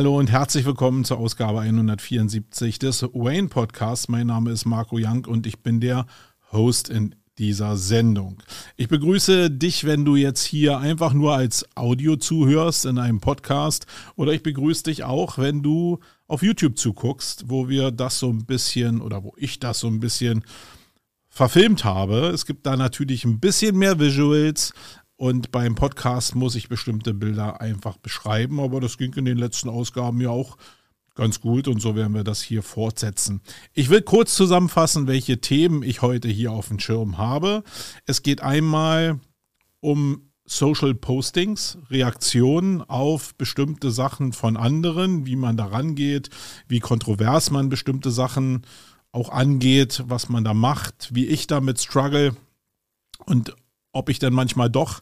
Hallo und herzlich willkommen zur Ausgabe 174 des Wayne Podcasts. Mein Name ist Marco Young und ich bin der Host in dieser Sendung. Ich begrüße dich, wenn du jetzt hier einfach nur als Audio zuhörst in einem Podcast oder ich begrüße dich auch, wenn du auf YouTube zuguckst, wo wir das so ein bisschen oder wo ich das so ein bisschen verfilmt habe. Es gibt da natürlich ein bisschen mehr Visuals, und beim Podcast muss ich bestimmte Bilder einfach beschreiben, aber das ging in den letzten Ausgaben ja auch ganz gut und so werden wir das hier fortsetzen. Ich will kurz zusammenfassen, welche Themen ich heute hier auf dem Schirm habe. Es geht einmal um Social Postings, Reaktionen auf bestimmte Sachen von anderen, wie man da rangeht, wie kontrovers man bestimmte Sachen auch angeht, was man da macht, wie ich damit struggle und ob ich dann manchmal doch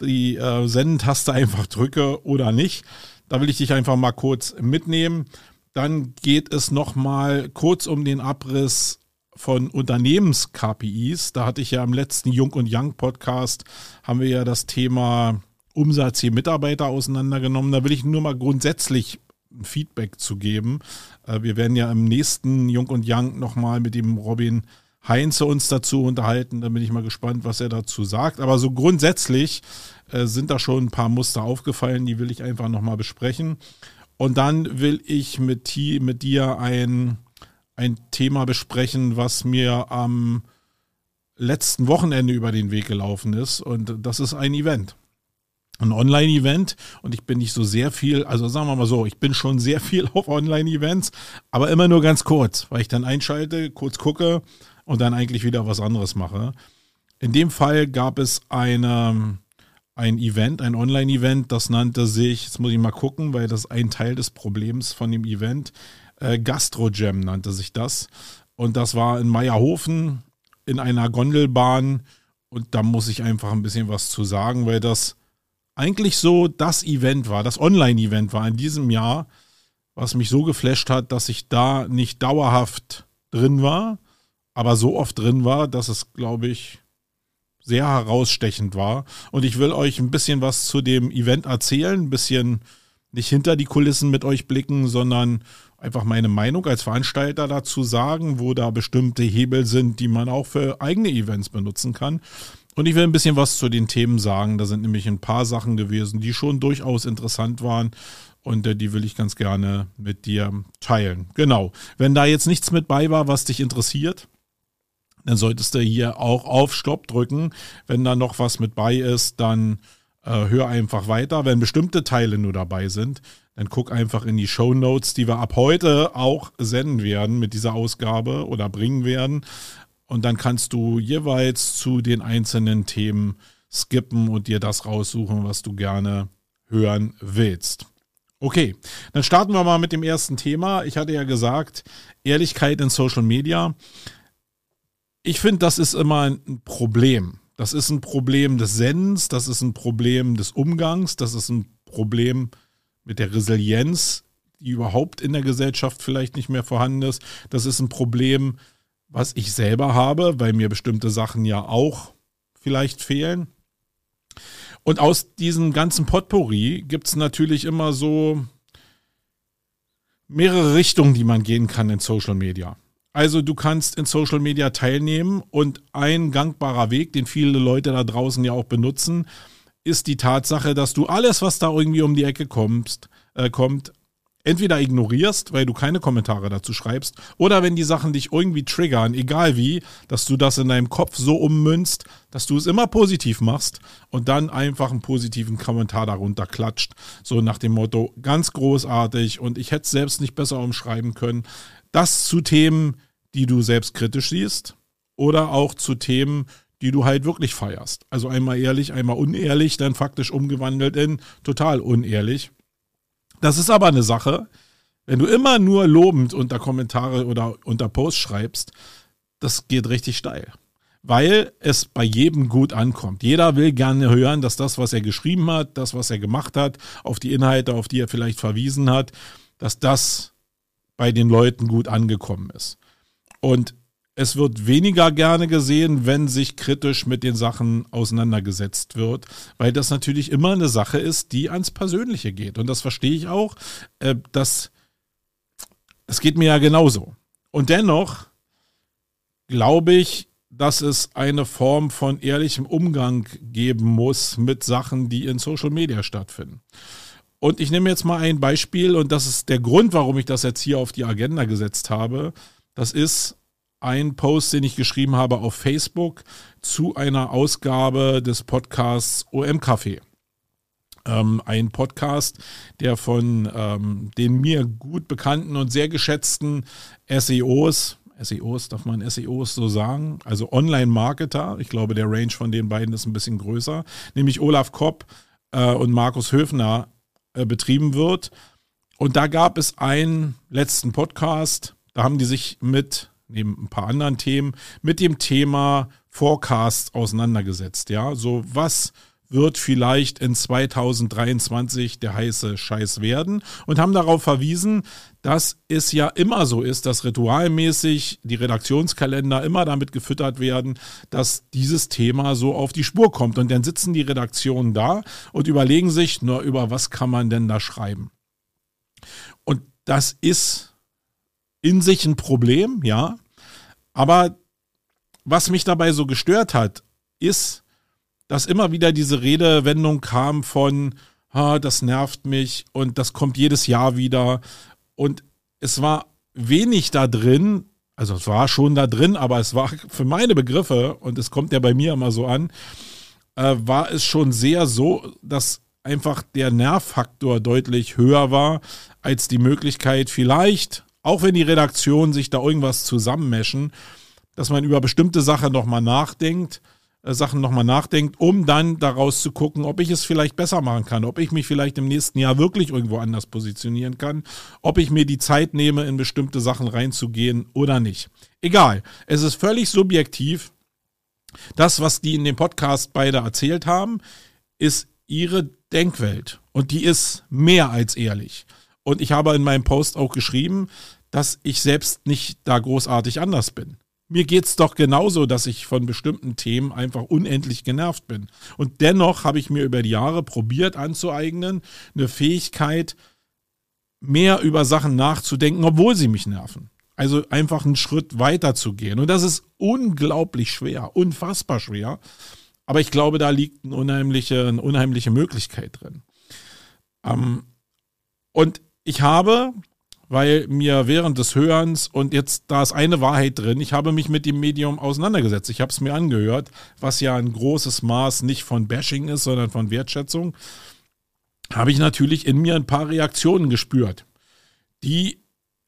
die äh, Sendentaste einfach drücke oder nicht. Da will ich dich einfach mal kurz mitnehmen. Dann geht es nochmal kurz um den Abriss von Unternehmens-KPIs. Da hatte ich ja im letzten Jung und Young Podcast, haben wir ja das Thema Umsatz je Mitarbeiter auseinandergenommen. Da will ich nur mal grundsätzlich Feedback zu geben. Äh, wir werden ja im nächsten Jung und Young nochmal mit dem Robin Heinze uns dazu unterhalten. Da bin ich mal gespannt, was er dazu sagt. Aber so grundsätzlich äh, sind da schon ein paar Muster aufgefallen, die will ich einfach nochmal besprechen. Und dann will ich mit, mit dir ein, ein Thema besprechen, was mir am letzten Wochenende über den Weg gelaufen ist. Und das ist ein Event ein Online-Event und ich bin nicht so sehr viel, also sagen wir mal so, ich bin schon sehr viel auf Online-Events, aber immer nur ganz kurz, weil ich dann einschalte, kurz gucke und dann eigentlich wieder was anderes mache. In dem Fall gab es eine, ein Event, ein Online-Event, das nannte sich, jetzt muss ich mal gucken, weil das ein Teil des Problems von dem Event, äh, Gastrojam nannte sich das. Und das war in Meierhofen in einer Gondelbahn. Und da muss ich einfach ein bisschen was zu sagen, weil das eigentlich so das Event war, das Online-Event war in diesem Jahr, was mich so geflasht hat, dass ich da nicht dauerhaft drin war, aber so oft drin war, dass es, glaube ich, sehr herausstechend war. Und ich will euch ein bisschen was zu dem Event erzählen, ein bisschen nicht hinter die Kulissen mit euch blicken, sondern einfach meine Meinung als Veranstalter dazu sagen, wo da bestimmte Hebel sind, die man auch für eigene Events benutzen kann. Und ich will ein bisschen was zu den Themen sagen. Da sind nämlich ein paar Sachen gewesen, die schon durchaus interessant waren. Und äh, die will ich ganz gerne mit dir teilen. Genau. Wenn da jetzt nichts mit bei war, was dich interessiert, dann solltest du hier auch auf Stopp drücken. Wenn da noch was mit bei ist, dann äh, hör einfach weiter. Wenn bestimmte Teile nur dabei sind, dann guck einfach in die Show Notes, die wir ab heute auch senden werden mit dieser Ausgabe oder bringen werden. Und dann kannst du jeweils zu den einzelnen Themen skippen und dir das raussuchen, was du gerne hören willst. Okay, dann starten wir mal mit dem ersten Thema. Ich hatte ja gesagt, Ehrlichkeit in Social Media ich finde, das ist immer ein Problem. Das ist ein Problem des Sendens, das ist ein Problem des Umgangs, das ist ein Problem mit der Resilienz, die überhaupt in der Gesellschaft vielleicht nicht mehr vorhanden ist. Das ist ein Problem, was ich selber habe, weil mir bestimmte Sachen ja auch vielleicht fehlen. Und aus diesem ganzen Potpourri gibt es natürlich immer so mehrere Richtungen, die man gehen kann in Social Media. Also du kannst in Social Media teilnehmen und ein gangbarer Weg, den viele Leute da draußen ja auch benutzen, ist die Tatsache, dass du alles, was da irgendwie um die Ecke kommst, äh, kommt, entweder ignorierst, weil du keine Kommentare dazu schreibst, oder wenn die Sachen dich irgendwie triggern, egal wie, dass du das in deinem Kopf so ummünzt, dass du es immer positiv machst und dann einfach einen positiven Kommentar darunter klatscht. So nach dem Motto, ganz großartig und ich hätte es selbst nicht besser umschreiben können. Das zu Themen, die du selbst kritisch siehst oder auch zu Themen, die du halt wirklich feierst. Also einmal ehrlich, einmal unehrlich, dann faktisch umgewandelt in total unehrlich. Das ist aber eine Sache, wenn du immer nur lobend unter Kommentare oder unter Posts schreibst, das geht richtig steil. Weil es bei jedem gut ankommt. Jeder will gerne hören, dass das, was er geschrieben hat, das, was er gemacht hat, auf die Inhalte, auf die er vielleicht verwiesen hat, dass das bei den Leuten gut angekommen ist. Und es wird weniger gerne gesehen, wenn sich kritisch mit den Sachen auseinandergesetzt wird, weil das natürlich immer eine Sache ist, die ans Persönliche geht. Und das verstehe ich auch. Äh, das, das geht mir ja genauso. Und dennoch glaube ich, dass es eine Form von ehrlichem Umgang geben muss mit Sachen, die in Social Media stattfinden. Und ich nehme jetzt mal ein Beispiel und das ist der Grund, warum ich das jetzt hier auf die Agenda gesetzt habe. Das ist ein Post, den ich geschrieben habe auf Facebook zu einer Ausgabe des Podcasts OM Café. Ähm, ein Podcast, der von ähm, den mir gut bekannten und sehr geschätzten SEOs, SEOs, darf man SEOs so sagen, also Online-Marketer, ich glaube, der Range von den beiden ist ein bisschen größer, nämlich Olaf Kopp äh, und Markus Höfner äh, betrieben wird. Und da gab es einen letzten Podcast, da haben die sich mit neben ein paar anderen Themen, mit dem Thema Forecast auseinandergesetzt. Ja, so was wird vielleicht in 2023 der heiße Scheiß werden und haben darauf verwiesen, dass es ja immer so ist, dass ritualmäßig die Redaktionskalender immer damit gefüttert werden, dass dieses Thema so auf die Spur kommt. Und dann sitzen die Redaktionen da und überlegen sich, nur über was kann man denn da schreiben. Und das ist in sich ein Problem, ja. Aber was mich dabei so gestört hat, ist, dass immer wieder diese Redewendung kam von, ah, das nervt mich und das kommt jedes Jahr wieder. Und es war wenig da drin, also es war schon da drin, aber es war für meine Begriffe, und es kommt ja bei mir immer so an, äh, war es schon sehr so, dass einfach der Nervfaktor deutlich höher war als die Möglichkeit, vielleicht auch wenn die Redaktionen sich da irgendwas zusammenmeschen, dass man über bestimmte Sachen nochmal nachdenkt, äh, Sachen nochmal nachdenkt, um dann daraus zu gucken, ob ich es vielleicht besser machen kann, ob ich mich vielleicht im nächsten Jahr wirklich irgendwo anders positionieren kann, ob ich mir die Zeit nehme, in bestimmte Sachen reinzugehen oder nicht. Egal, es ist völlig subjektiv. Das, was die in dem Podcast beide erzählt haben, ist ihre Denkwelt und die ist mehr als ehrlich. Und ich habe in meinem Post auch geschrieben, dass ich selbst nicht da großartig anders bin. Mir geht es doch genauso, dass ich von bestimmten Themen einfach unendlich genervt bin. Und dennoch habe ich mir über die Jahre probiert anzueignen, eine Fähigkeit, mehr über Sachen nachzudenken, obwohl sie mich nerven. Also einfach einen Schritt weiter zu gehen. Und das ist unglaublich schwer, unfassbar schwer. Aber ich glaube, da liegt eine unheimliche, eine unheimliche Möglichkeit drin. Ähm, und ich habe, weil mir während des Hörens und jetzt da ist eine Wahrheit drin, ich habe mich mit dem Medium auseinandergesetzt. Ich habe es mir angehört, was ja ein großes Maß nicht von Bashing ist, sondern von Wertschätzung. Habe ich natürlich in mir ein paar Reaktionen gespürt, die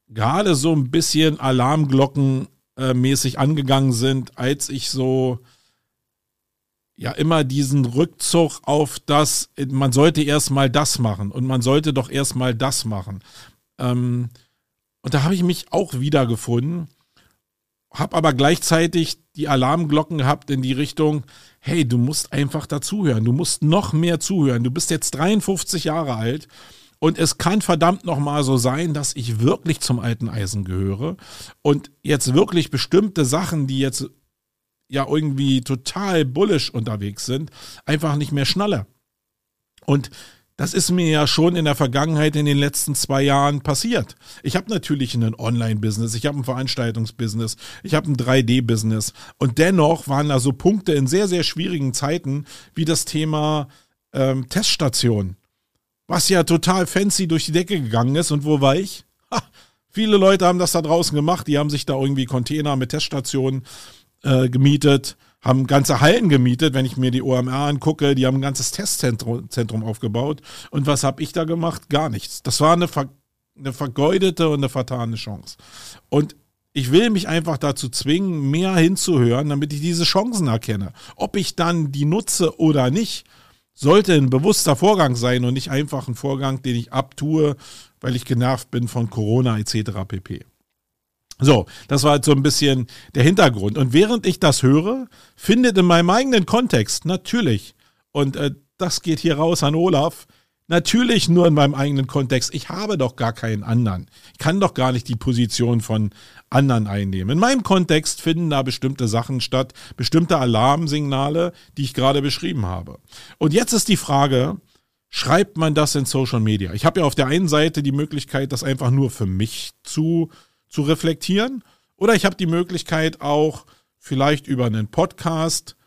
gerade so ein bisschen Alarmglockenmäßig angegangen sind, als ich so ja immer diesen Rückzug auf das, man sollte erstmal das machen und man sollte doch erstmal das machen. Ähm, und da habe ich mich auch wiedergefunden, habe aber gleichzeitig die Alarmglocken gehabt in die Richtung, hey, du musst einfach dazuhören, du musst noch mehr zuhören. Du bist jetzt 53 Jahre alt und es kann verdammt nochmal so sein, dass ich wirklich zum alten Eisen gehöre und jetzt wirklich bestimmte Sachen, die jetzt ja irgendwie total bullish unterwegs sind, einfach nicht mehr schnalle. Und das ist mir ja schon in der Vergangenheit in den letzten zwei Jahren passiert. Ich habe natürlich ein Online-Business, ich habe ein Veranstaltungsbusiness, ich habe ein 3D-Business und dennoch waren da so Punkte in sehr, sehr schwierigen Zeiten wie das Thema ähm, Teststation, was ja total fancy durch die Decke gegangen ist. Und wo war ich? Ha, viele Leute haben das da draußen gemacht, die haben sich da irgendwie Container mit Teststationen äh, gemietet, haben ganze Hallen gemietet, wenn ich mir die OMR angucke, die haben ein ganzes Testzentrum Zentrum aufgebaut. Und was habe ich da gemacht? Gar nichts. Das war eine, ver eine vergeudete und eine vertane Chance. Und ich will mich einfach dazu zwingen, mehr hinzuhören, damit ich diese Chancen erkenne. Ob ich dann die nutze oder nicht, sollte ein bewusster Vorgang sein und nicht einfach ein Vorgang, den ich abtue, weil ich genervt bin von Corona etc. pp. So, das war halt so ein bisschen der Hintergrund. Und während ich das höre, findet in meinem eigenen Kontext natürlich, und äh, das geht hier raus an Olaf, Natürlich nur in meinem eigenen Kontext. Ich habe doch gar keinen anderen. Ich kann doch gar nicht die Position von anderen einnehmen. In meinem Kontext finden da bestimmte Sachen statt, bestimmte Alarmsignale, die ich gerade beschrieben habe. Und jetzt ist die Frage, schreibt man das in Social Media? Ich habe ja auf der einen Seite die Möglichkeit, das einfach nur für mich zu, zu reflektieren. Oder ich habe die Möglichkeit auch vielleicht über einen Podcast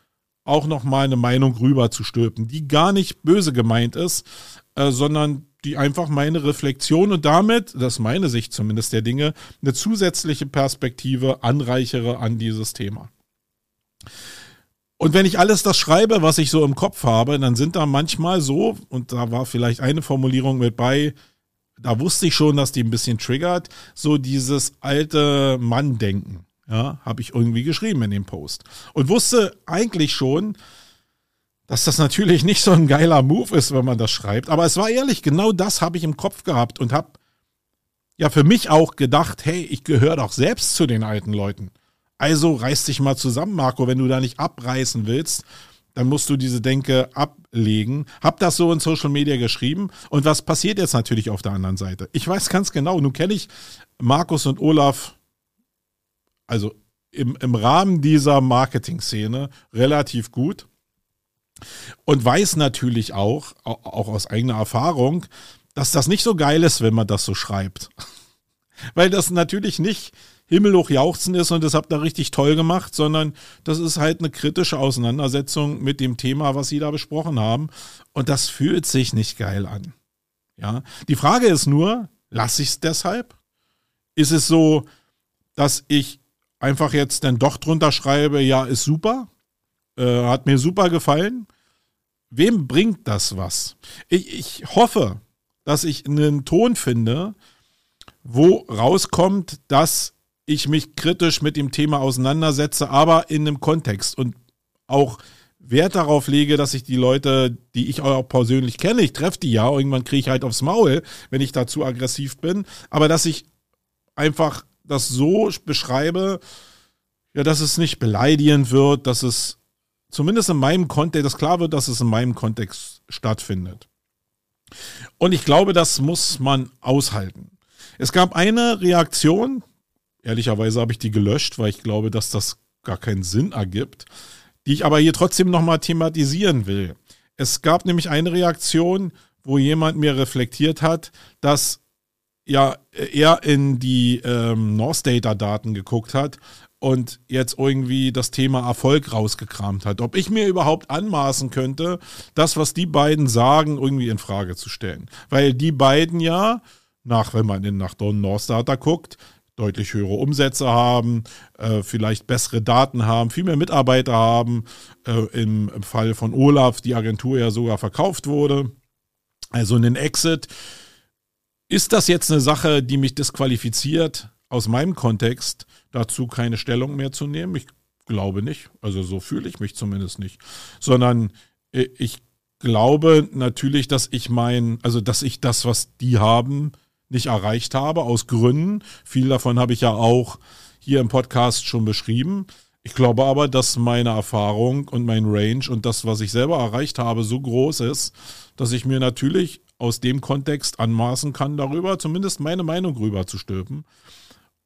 auch nochmal eine Meinung rüber zu stülpen, die gar nicht böse gemeint ist, äh, sondern die einfach meine Reflexion und damit, das ist meine Sicht zumindest der Dinge, eine zusätzliche Perspektive anreichere an dieses Thema. Und wenn ich alles das schreibe, was ich so im Kopf habe, dann sind da manchmal so, und da war vielleicht eine Formulierung mit bei, da wusste ich schon, dass die ein bisschen triggert, so dieses alte Mann-Denken. Ja, habe ich irgendwie geschrieben in dem Post. Und wusste eigentlich schon, dass das natürlich nicht so ein geiler Move ist, wenn man das schreibt. Aber es war ehrlich, genau das habe ich im Kopf gehabt und habe ja für mich auch gedacht, hey, ich gehöre doch selbst zu den alten Leuten. Also reiß dich mal zusammen, Marco, wenn du da nicht abreißen willst, dann musst du diese Denke ablegen. Hab das so in Social Media geschrieben. Und was passiert jetzt natürlich auf der anderen Seite? Ich weiß ganz genau, nun kenne ich Markus und Olaf, also im, im Rahmen dieser Marketing-Szene relativ gut und weiß natürlich auch, auch aus eigener Erfahrung, dass das nicht so geil ist, wenn man das so schreibt. Weil das natürlich nicht himmelhoch jauchzen ist und das habt ihr richtig toll gemacht, sondern das ist halt eine kritische Auseinandersetzung mit dem Thema, was sie da besprochen haben. Und das fühlt sich nicht geil an. Ja. Die Frage ist nur, lasse ich es deshalb? Ist es so, dass ich einfach jetzt dann doch drunter schreibe, ja, ist super, äh, hat mir super gefallen. Wem bringt das was? Ich, ich hoffe, dass ich einen Ton finde, wo rauskommt, dass ich mich kritisch mit dem Thema auseinandersetze, aber in einem Kontext und auch Wert darauf lege, dass ich die Leute, die ich auch persönlich kenne, ich treffe die ja, irgendwann kriege ich halt aufs Maul, wenn ich da zu aggressiv bin, aber dass ich einfach das so beschreibe, ja, dass es nicht beleidigend wird, dass es zumindest in meinem Kontext, dass klar wird, dass es in meinem Kontext stattfindet. Und ich glaube, das muss man aushalten. Es gab eine Reaktion, ehrlicherweise habe ich die gelöscht, weil ich glaube, dass das gar keinen Sinn ergibt, die ich aber hier trotzdem nochmal thematisieren will. Es gab nämlich eine Reaktion, wo jemand mir reflektiert hat, dass ja er in die ähm, North Data Daten geguckt hat und jetzt irgendwie das Thema Erfolg rausgekramt hat. Ob ich mir überhaupt anmaßen könnte, das, was die beiden sagen, irgendwie in Frage zu stellen. Weil die beiden ja, nach, wenn man in, nach North Data guckt, deutlich höhere Umsätze haben, äh, vielleicht bessere Daten haben, viel mehr Mitarbeiter haben. Äh, im, Im Fall von Olaf die Agentur ja sogar verkauft wurde. Also einen Exit. Ist das jetzt eine Sache, die mich disqualifiziert aus meinem Kontext? dazu keine Stellung mehr zu nehmen. Ich glaube nicht. Also so fühle ich mich zumindest nicht. Sondern äh, ich glaube natürlich, dass ich mein, also dass ich das, was die haben, nicht erreicht habe, aus Gründen. Viel davon habe ich ja auch hier im Podcast schon beschrieben. Ich glaube aber, dass meine Erfahrung und mein Range und das, was ich selber erreicht habe, so groß ist, dass ich mir natürlich aus dem Kontext anmaßen kann, darüber zumindest meine Meinung rüber zu stülpen.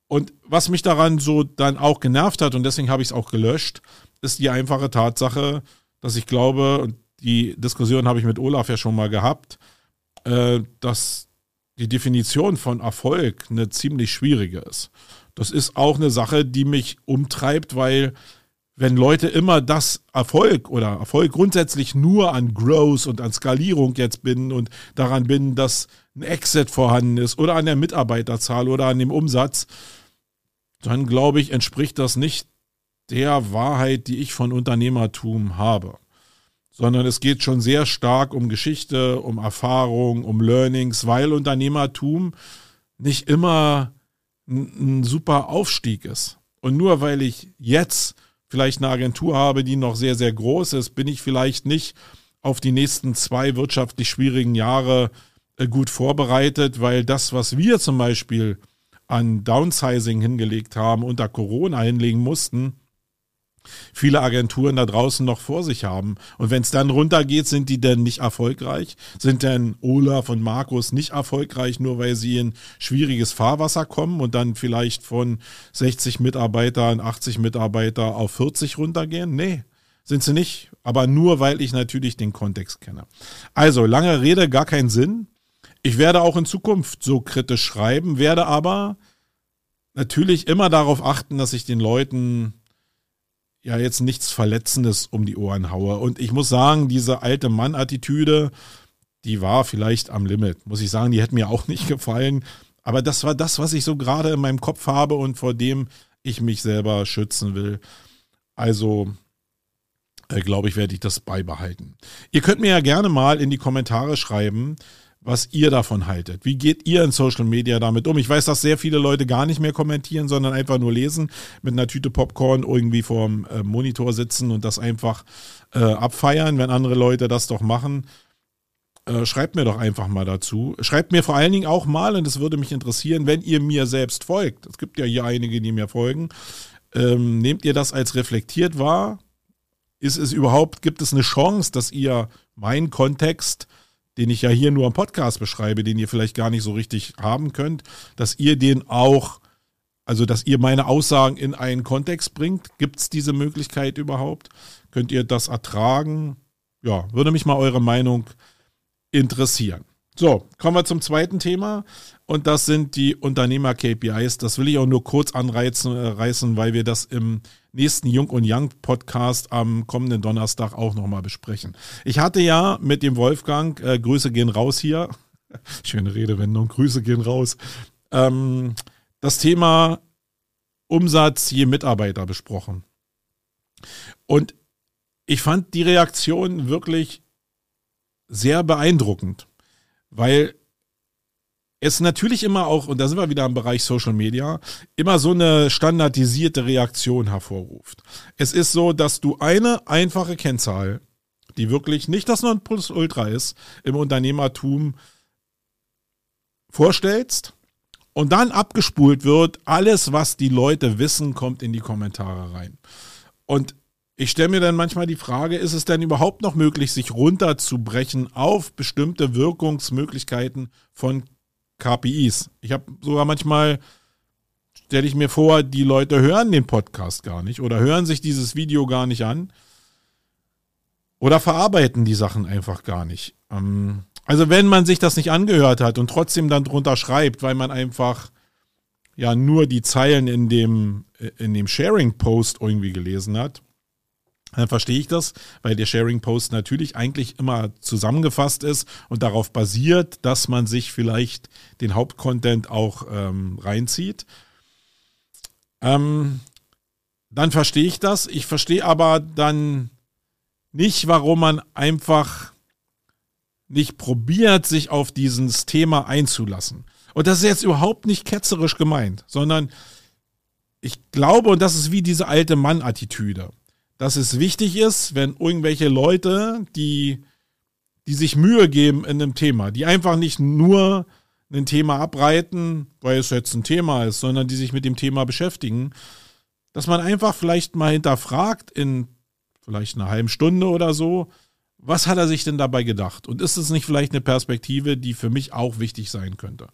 Und was mich daran so dann auch genervt hat, und deswegen habe ich es auch gelöscht, ist die einfache Tatsache, dass ich glaube, und die Diskussion habe ich mit Olaf ja schon mal gehabt, äh, dass die Definition von Erfolg eine ziemlich schwierige ist. Das ist auch eine Sache, die mich umtreibt, weil wenn Leute immer das Erfolg oder Erfolg grundsätzlich nur an Growth und an Skalierung jetzt binden und daran binden, dass ein Exit vorhanden ist oder an der Mitarbeiterzahl oder an dem Umsatz, dann glaube ich, entspricht das nicht der Wahrheit, die ich von Unternehmertum habe. Sondern es geht schon sehr stark um Geschichte, um Erfahrung, um Learnings, weil Unternehmertum nicht immer ein, super Aufstieg ist. Und nur weil ich jetzt vielleicht eine Agentur habe, die noch sehr, sehr groß ist, bin ich vielleicht nicht auf die nächsten zwei wirtschaftlich schwierigen Jahre äh, gut vorbereitet, weil das, was wir zum Beispiel an Downsizing hingelegt haben, unter Corona hinlegen mussten, viele Agenturen da draußen noch vor sich haben. Und wenn es dann runtergeht, sind die denn nicht erfolgreich? Sind denn Olaf und Markus nicht erfolgreich, nur weil sie in schwieriges Fahrwasser kommen und dann vielleicht von 60 Mitarbeitern, 80 Mitarbeiter auf 40 runtergehen? Nee, sind sie nicht. Aber nur, weil ich natürlich den Kontext kenne. Also, lange Rede, gar keinen Sinn. Ich werde auch in Zukunft so kritisch schreiben, werde aber natürlich immer darauf achten, dass ich den Leuten ja jetzt nichts Verletzendes um die Ohren haue. Und ich muss sagen, diese alte Mann-Attitüde, die war vielleicht am Limit. Muss ich sagen, die hätte mir auch nicht gefallen. Aber das war das, was ich so gerade in meinem Kopf habe und vor dem ich mich selber schützen will. Also, äh, glaube ich, werde ich das beibehalten. Ihr könnt mir ja gerne mal in die Kommentare schreiben, was ihr davon haltet. Wie geht ihr in Social Media damit um? Ich weiß, dass sehr viele Leute gar nicht mehr kommentieren, sondern einfach nur lesen, mit einer Tüte Popcorn irgendwie vorm äh, Monitor sitzen und das einfach äh, abfeiern, wenn andere Leute das doch machen. Äh, schreibt mir doch einfach mal dazu. Schreibt mir vor allen Dingen auch mal, und es würde mich interessieren, wenn ihr mir selbst folgt. Es gibt ja hier einige, die mir folgen. Ähm, nehmt ihr das als reflektiert wahr? Ist es überhaupt, gibt es eine Chance, dass ihr meinen Kontext den ich ja hier nur am Podcast beschreibe, den ihr vielleicht gar nicht so richtig haben könnt, dass ihr den auch, also dass ihr meine Aussagen in einen Kontext bringt. Gibt es diese Möglichkeit überhaupt? Könnt ihr das ertragen? Ja, würde mich mal eure Meinung interessieren. So, kommen wir zum zweiten Thema und das sind die Unternehmer-KPIs. Das will ich auch nur kurz anreißen, äh, weil wir das im nächsten Jung und Young Podcast am kommenden Donnerstag auch nochmal besprechen. Ich hatte ja mit dem Wolfgang, äh, Grüße gehen raus hier, schöne Redewendung, Grüße gehen raus, ähm, das Thema Umsatz je Mitarbeiter besprochen. Und ich fand die Reaktion wirklich sehr beeindruckend, weil es natürlich immer auch, und da sind wir wieder im Bereich Social Media, immer so eine standardisierte Reaktion hervorruft. Es ist so, dass du eine einfache Kennzahl, die wirklich nicht das Nonplusultra ist, im Unternehmertum vorstellst und dann abgespult wird, alles, was die Leute wissen, kommt in die Kommentare rein. Und ich stelle mir dann manchmal die Frage, ist es denn überhaupt noch möglich, sich runterzubrechen auf bestimmte Wirkungsmöglichkeiten von KPIs. Ich habe sogar manchmal, stelle ich mir vor, die Leute hören den Podcast gar nicht oder hören sich dieses Video gar nicht an oder verarbeiten die Sachen einfach gar nicht. Ähm, also wenn man sich das nicht angehört hat und trotzdem dann drunter schreibt, weil man einfach ja nur die Zeilen in dem, in dem Sharing-Post irgendwie gelesen hat, dann verstehe ich das, weil der Sharing-Post natürlich eigentlich immer zusammengefasst ist und darauf basiert, dass man sich vielleicht den Hauptcontent auch ähm, reinzieht. Ähm, dann verstehe ich das. Ich verstehe aber dann nicht, warum man einfach nicht probiert, sich auf dieses Thema einzulassen. Und das ist jetzt überhaupt nicht ketzerisch gemeint, sondern ich glaube, und das ist wie diese alte Mann-Attitüde dass es wichtig ist, wenn irgendwelche Leute, die, die sich Mühe geben in einem Thema, die einfach nicht nur ein Thema abreiten, weil es jetzt ein Thema ist, sondern die sich mit dem Thema beschäftigen, dass man einfach vielleicht mal hinterfragt in vielleicht einer halben Stunde oder so, was hat er sich denn dabei gedacht? Und ist es nicht vielleicht eine Perspektive, die für mich auch wichtig sein könnte?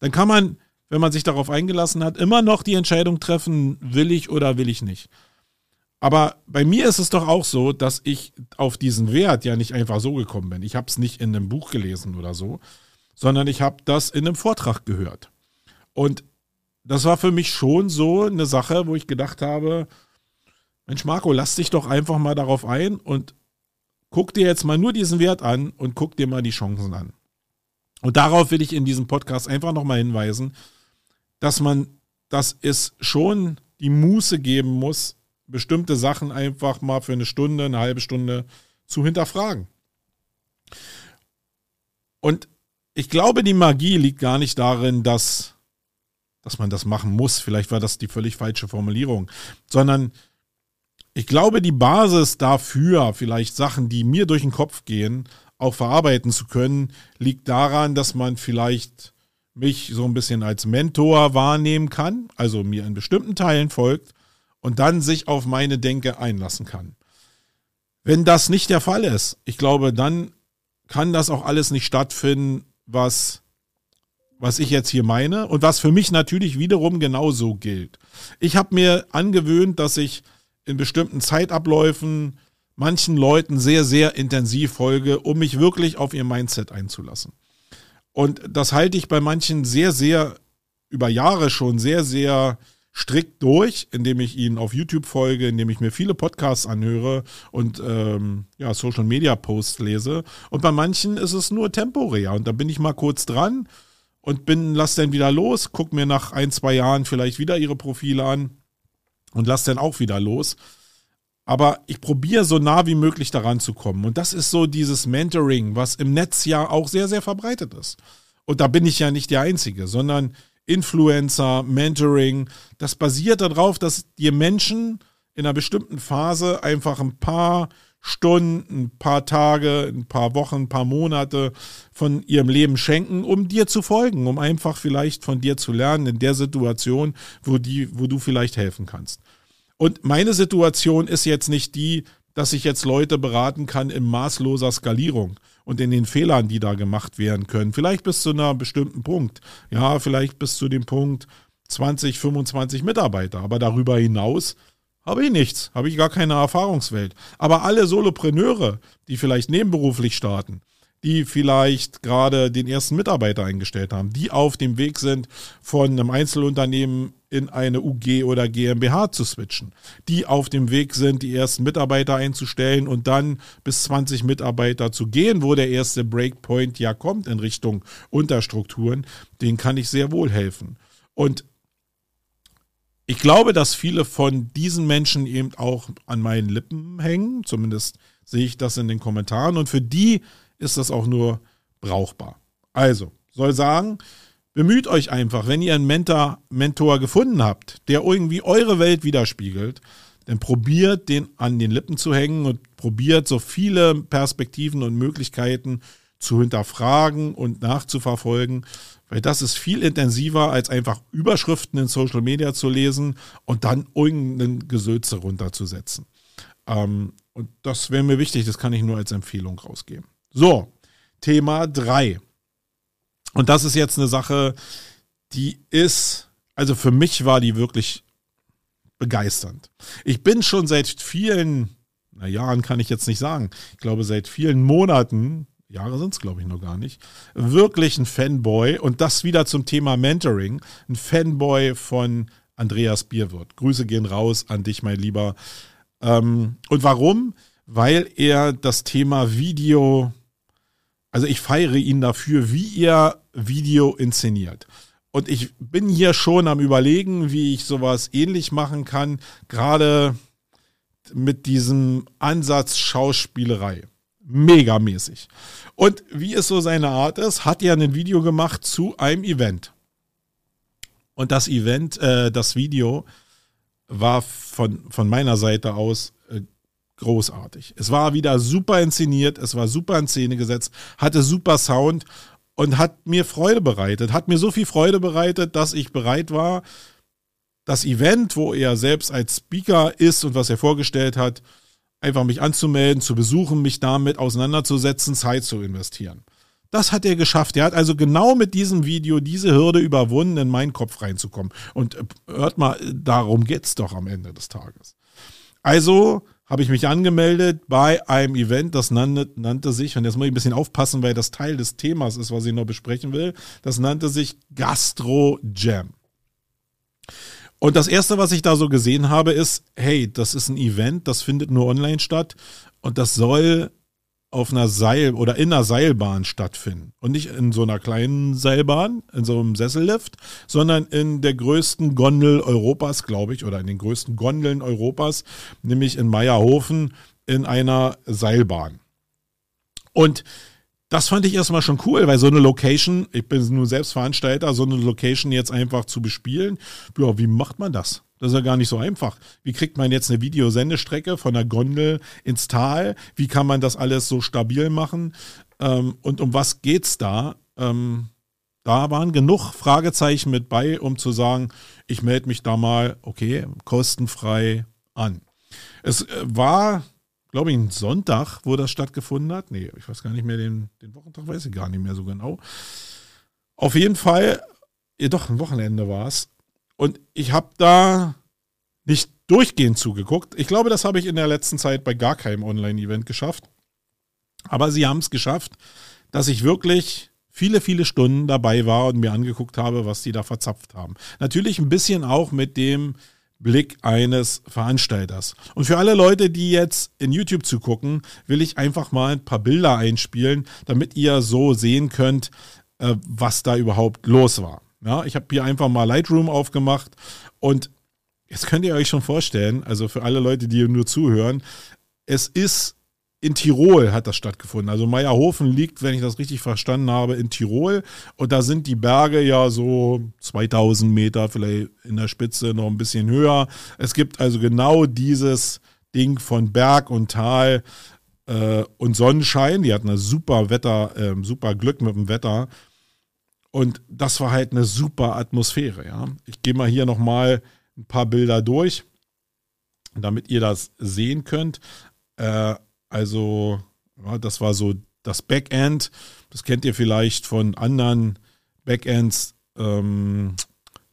Dann kann man, wenn man sich darauf eingelassen hat, immer noch die Entscheidung treffen, will ich oder will ich nicht. Aber bei mir ist es doch auch so, dass ich auf diesen Wert ja nicht einfach so gekommen bin. Ich habe es nicht in einem Buch gelesen oder so, sondern ich habe das in einem Vortrag gehört. Und das war für mich schon so eine Sache, wo ich gedacht habe, Mensch Marco, lass dich doch einfach mal darauf ein und guck dir jetzt mal nur diesen Wert an und guck dir mal die Chancen an. Und darauf will ich in diesem Podcast einfach nochmal hinweisen, dass man, dass es schon die Muße geben muss, bestimmte Sachen einfach mal für eine Stunde, eine halbe Stunde zu hinterfragen. Und ich glaube, die Magie liegt gar nicht darin, dass, dass man das machen muss. Vielleicht war das die völlig falsche Formulierung, sondern ich glaube, die Basis dafür, vielleicht Sachen, die mir durch den Kopf gehen, auch verarbeiten zu können, liegt daran, dass man vielleicht mich so ein bisschen als Mentor wahrnehmen kann, also mir in bestimmten Teilen folgt und dann sich auf meine Denke einlassen kann. Wenn das nicht der Fall ist, ich glaube, dann kann das auch alles nicht stattfinden, was, was ich jetzt hier meine und was für mich natürlich wiederum genauso gilt. Ich habe mir angewöhnt, dass ich in bestimmten Zeitabläufen manchen Leuten sehr, sehr intensiv folge, um mich wirklich auf ihr Mindset einzulassen. Und das halte ich bei manchen sehr, sehr über Jahre schon sehr, sehr strikt durch, indem ich ihnen auf YouTube folge, indem ich mir viele Podcasts anhöre und ähm, ja, Social Media Posts lese. Und bei manchen ist es nur temporär. Und da bin ich mal kurz dran und bin, lass dann wieder los, guck mir nach ein, zwei Jahren vielleicht wieder ihre Profile an und lass dann auch wieder los. Aber ich probiere so nah wie möglich daran zu kommen. Und das ist so dieses Mentoring, was im Netz ja auch sehr, sehr verbreitet ist. Und da bin ich ja nicht der Einzige, sondern Influencer, Mentoring. Das basiert darauf, dass dir Menschen in einer bestimmten Phase einfach ein paar Stunden, ein paar Tage, ein paar Wochen, ein paar Monate von ihrem Leben schenken, um dir zu folgen, um einfach vielleicht von dir zu lernen in der Situation, wo, die, wo du vielleicht helfen kannst. Und meine Situation ist jetzt nicht die, dass ich jetzt Leute beraten kann in maßloser Skalierung und in den Fehlern, die da gemacht werden können. Vielleicht bis zu einer bestimmten Punkt. Ja, vielleicht bis zu dem Punkt 20, 25 Mitarbeiter. Aber darüber hinaus habe ich nichts, habe ich gar keine Erfahrungswelt. Aber alle Solopreneure, die vielleicht nebenberuflich starten, die vielleicht gerade den ersten Mitarbeiter eingestellt haben, die auf dem Weg sind, von einem Einzelunternehmen in eine UG oder GmbH zu switchen, die auf dem Weg sind, die ersten Mitarbeiter einzustellen und dann bis 20 Mitarbeiter zu gehen, wo der erste Breakpoint ja kommt in Richtung Unterstrukturen, denen kann ich sehr wohl helfen. Und ich glaube, dass viele von diesen Menschen eben auch an meinen Lippen hängen, zumindest sehe ich das in den Kommentaren und für die ist das auch nur brauchbar. Also, soll sagen, bemüht euch einfach, wenn ihr einen Mentor, Mentor gefunden habt, der irgendwie eure Welt widerspiegelt, dann probiert den an den Lippen zu hängen und probiert so viele Perspektiven und Möglichkeiten zu hinterfragen und nachzuverfolgen, weil das ist viel intensiver als einfach Überschriften in Social Media zu lesen und dann irgendeinen Gesülze runterzusetzen. Ähm, und das wäre mir wichtig, das kann ich nur als Empfehlung rausgeben. So, Thema 3. Und das ist jetzt eine Sache, die ist, also für mich war die wirklich begeisternd. Ich bin schon seit vielen, na Jahren kann ich jetzt nicht sagen, ich glaube seit vielen Monaten, Jahre sind es glaube ich noch gar nicht, wirklich ein Fanboy und das wieder zum Thema Mentoring, ein Fanboy von Andreas Bierwirt. Grüße gehen raus an dich, mein Lieber. Ähm, und warum? Weil er das Thema Video also ich feiere ihn dafür, wie er Video inszeniert. Und ich bin hier schon am Überlegen, wie ich sowas ähnlich machen kann, gerade mit diesem Ansatz Schauspielerei. Megamäßig. Und wie es so seine Art ist, hat er ein Video gemacht zu einem Event. Und das Event, äh, das Video war von, von meiner Seite aus großartig. Es war wieder super inszeniert, es war super in Szene gesetzt, hatte super Sound und hat mir Freude bereitet. Hat mir so viel Freude bereitet, dass ich bereit war, das Event, wo er selbst als Speaker ist und was er vorgestellt hat, einfach mich anzumelden, zu besuchen, mich damit auseinanderzusetzen, Zeit zu investieren. Das hat er geschafft. Er hat also genau mit diesem Video diese Hürde überwunden, in meinen Kopf reinzukommen. Und äh, hört mal, darum geht's doch am Ende des Tages. Also habe ich mich angemeldet bei einem Event, das nannte, nannte sich, und jetzt muss ich ein bisschen aufpassen, weil das Teil des Themas ist, was ich noch besprechen will, das nannte sich Gastro Jam. Und das erste, was ich da so gesehen habe, ist, hey, das ist ein Event, das findet nur online statt und das soll auf einer Seil oder in einer Seilbahn stattfinden. Und nicht in so einer kleinen Seilbahn, in so einem Sessellift, sondern in der größten Gondel Europas, glaube ich, oder in den größten Gondeln Europas, nämlich in Meierhofen in einer Seilbahn. Und das fand ich erstmal schon cool, weil so eine Location, ich bin nur selbst Veranstalter, so eine Location jetzt einfach zu bespielen, ja, wie macht man das? Das ist ja gar nicht so einfach. Wie kriegt man jetzt eine Videosendestrecke von der Gondel ins Tal? Wie kann man das alles so stabil machen? Ähm, und um was geht's da? Ähm, da waren genug Fragezeichen mit bei, um zu sagen, ich melde mich da mal, okay, kostenfrei an. Es äh, war, glaube ich, ein Sonntag, wo das stattgefunden hat. Nee, ich weiß gar nicht mehr, den, den Wochentag weiß ich gar nicht mehr so genau. Auf jeden Fall, ja doch, ein Wochenende war es. Und ich habe da nicht durchgehend zugeguckt. Ich glaube, das habe ich in der letzten Zeit bei gar keinem Online-Event geschafft. Aber sie haben es geschafft, dass ich wirklich viele, viele Stunden dabei war und mir angeguckt habe, was die da verzapft haben. Natürlich ein bisschen auch mit dem Blick eines Veranstalters. Und für alle Leute, die jetzt in YouTube zugucken, will ich einfach mal ein paar Bilder einspielen, damit ihr so sehen könnt, äh, was da überhaupt los war. Ja, ich habe hier einfach mal Lightroom aufgemacht und jetzt könnt ihr euch schon vorstellen, also für alle Leute, die nur zuhören, es ist in Tirol hat das stattgefunden. Also Meierhofen liegt, wenn ich das richtig verstanden habe, in Tirol. Und da sind die Berge ja so 2000 Meter, vielleicht in der Spitze noch ein bisschen höher. Es gibt also genau dieses Ding von Berg und Tal äh, und Sonnenschein. Die hatten eine super Wetter, äh, super Glück mit dem Wetter. Und das war halt eine super Atmosphäre. Ja. Ich gehe mal hier nochmal ein paar Bilder durch, damit ihr das sehen könnt. Äh, also, ja, das war so das Backend. Das kennt ihr vielleicht von anderen Backends. Ähm,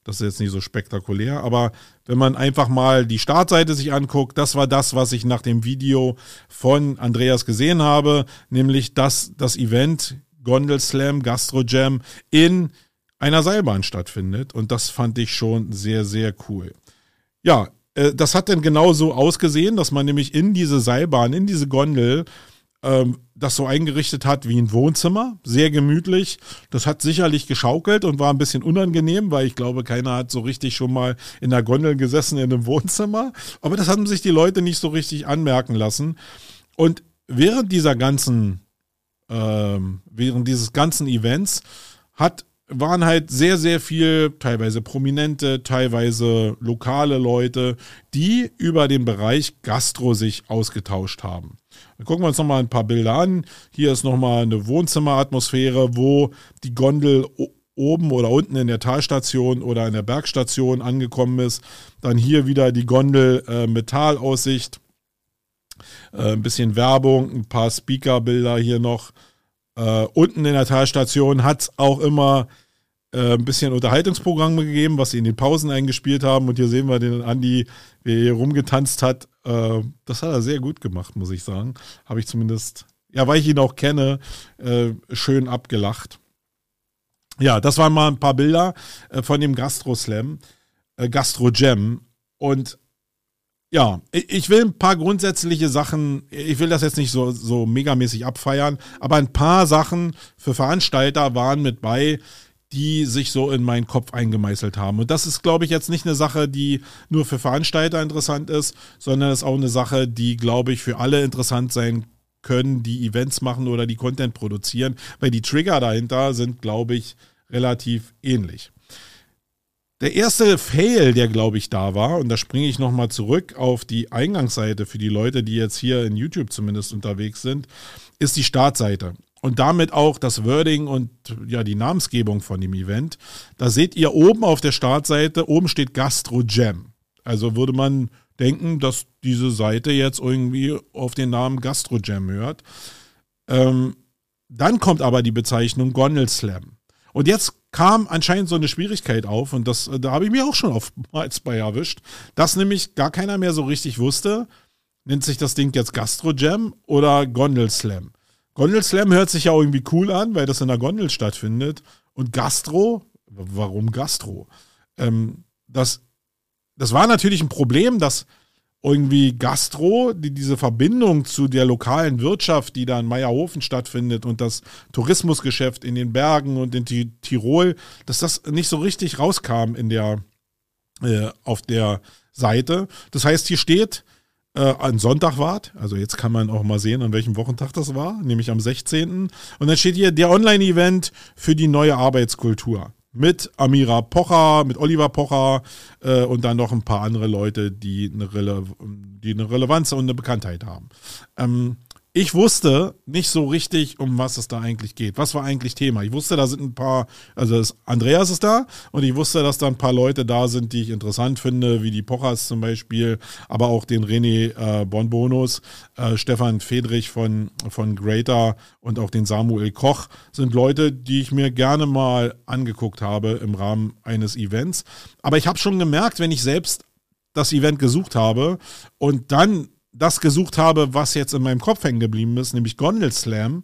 das ist jetzt nicht so spektakulär, aber wenn man einfach mal die Startseite sich anguckt, das war das, was ich nach dem Video von Andreas gesehen habe, nämlich dass das Event Gondel Slam Gastro Jam in einer Seilbahn stattfindet und das fand ich schon sehr, sehr cool. Ja, äh, das hat dann genau so ausgesehen, dass man nämlich in diese Seilbahn, in diese Gondel, ähm, das so eingerichtet hat wie ein Wohnzimmer, sehr gemütlich. Das hat sicherlich geschaukelt und war ein bisschen unangenehm, weil ich glaube, keiner hat so richtig schon mal in der Gondel gesessen in einem Wohnzimmer. Aber das haben sich die Leute nicht so richtig anmerken lassen. Und während dieser ganzen, ähm, während dieses ganzen Events hat waren halt sehr, sehr viel, teilweise prominente, teilweise lokale Leute, die über den Bereich Gastro sich ausgetauscht haben. Dann gucken wir uns nochmal ein paar Bilder an. Hier ist nochmal eine Wohnzimmeratmosphäre, wo die Gondel oben oder unten in der Talstation oder in der Bergstation angekommen ist. Dann hier wieder die Gondel äh, mit Talaussicht. Äh, ein bisschen Werbung, ein paar Speakerbilder hier noch. Äh, unten in der Talstation hat es auch immer äh, ein bisschen Unterhaltungsprogramme gegeben, was sie in den Pausen eingespielt haben. Und hier sehen wir den Andi, wie er hier rumgetanzt hat. Äh, das hat er sehr gut gemacht, muss ich sagen. Habe ich zumindest, ja, weil ich ihn auch kenne, äh, schön abgelacht. Ja, das waren mal ein paar Bilder von dem Gastro Slam, äh, Gastro Jam. Und ja, ich will ein paar grundsätzliche Sachen, ich will das jetzt nicht so, so megamäßig abfeiern, aber ein paar Sachen für Veranstalter waren mit bei, die sich so in meinen Kopf eingemeißelt haben. Und das ist, glaube ich, jetzt nicht eine Sache, die nur für Veranstalter interessant ist, sondern ist auch eine Sache, die, glaube ich, für alle interessant sein können, die Events machen oder die Content produzieren, weil die Trigger dahinter sind, glaube ich, relativ ähnlich. Der erste Fail, der glaube ich da war, und da springe ich nochmal zurück auf die Eingangsseite für die Leute, die jetzt hier in YouTube zumindest unterwegs sind, ist die Startseite. Und damit auch das Wording und ja die Namensgebung von dem Event. Da seht ihr oben auf der Startseite, oben steht Gastro Jam. Also würde man denken, dass diese Seite jetzt irgendwie auf den Namen Gastro Jam hört. Ähm, dann kommt aber die Bezeichnung Gondel Slam. Und jetzt kam anscheinend so eine Schwierigkeit auf und das, da habe ich mir auch schon oftmals bei erwischt, dass nämlich gar keiner mehr so richtig wusste, nennt sich das Ding jetzt Gastro Jam oder Gondel Slam. Gondel Slam hört sich ja irgendwie cool an, weil das in der Gondel stattfindet. Und Gastro, warum Gastro? Ähm, das, das war natürlich ein Problem, dass irgendwie Gastro, die, diese Verbindung zu der lokalen Wirtschaft, die da in Meierhofen stattfindet und das Tourismusgeschäft in den Bergen und in Tirol, dass das nicht so richtig rauskam in der, äh, auf der Seite. Das heißt, hier steht, äh, an Sonntag wart. Also jetzt kann man auch mal sehen, an welchem Wochentag das war, nämlich am 16. Und dann steht hier der Online-Event für die neue Arbeitskultur mit Amira Pocher, mit Oliver Pocher äh, und dann noch ein paar andere Leute, die eine, Rele die eine Relevanz und eine Bekanntheit haben. Ähm, ich wusste nicht so richtig, um was es da eigentlich geht. Was war eigentlich Thema? Ich wusste, da sind ein paar, also Andreas ist da und ich wusste, dass da ein paar Leute da sind, die ich interessant finde, wie die Pochers zum Beispiel, aber auch den René äh, Bonbonus, äh, Stefan Fedrich von, von Greater und auch den Samuel Koch sind Leute, die ich mir gerne mal angeguckt habe im Rahmen eines Events. Aber ich habe schon gemerkt, wenn ich selbst das Event gesucht habe und dann das gesucht habe, was jetzt in meinem Kopf hängen geblieben ist, nämlich Gondel Slam.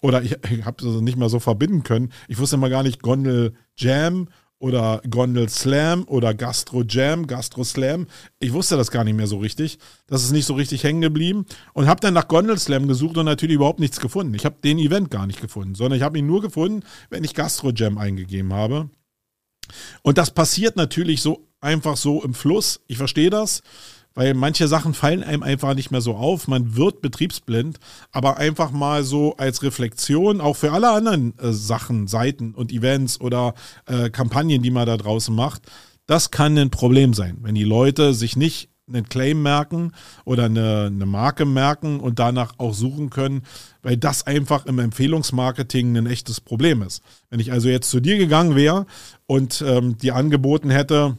Oder ich, ich habe es nicht mal so verbinden können. Ich wusste mal gar nicht Gondel Jam oder Gondel Slam oder Gastro Jam, Gastro Slam. Ich wusste das gar nicht mehr so richtig. Das ist nicht so richtig hängen geblieben. Und habe dann nach Gondel Slam gesucht und natürlich überhaupt nichts gefunden. Ich habe den Event gar nicht gefunden, sondern ich habe ihn nur gefunden, wenn ich Gastro Jam eingegeben habe. Und das passiert natürlich so einfach so im Fluss. Ich verstehe das weil manche Sachen fallen einem einfach nicht mehr so auf. Man wird betriebsblind, aber einfach mal so als Reflexion, auch für alle anderen äh, Sachen, Seiten und Events oder äh, Kampagnen, die man da draußen macht, das kann ein Problem sein, wenn die Leute sich nicht einen Claim merken oder eine, eine Marke merken und danach auch suchen können, weil das einfach im Empfehlungsmarketing ein echtes Problem ist. Wenn ich also jetzt zu dir gegangen wäre und ähm, dir angeboten hätte,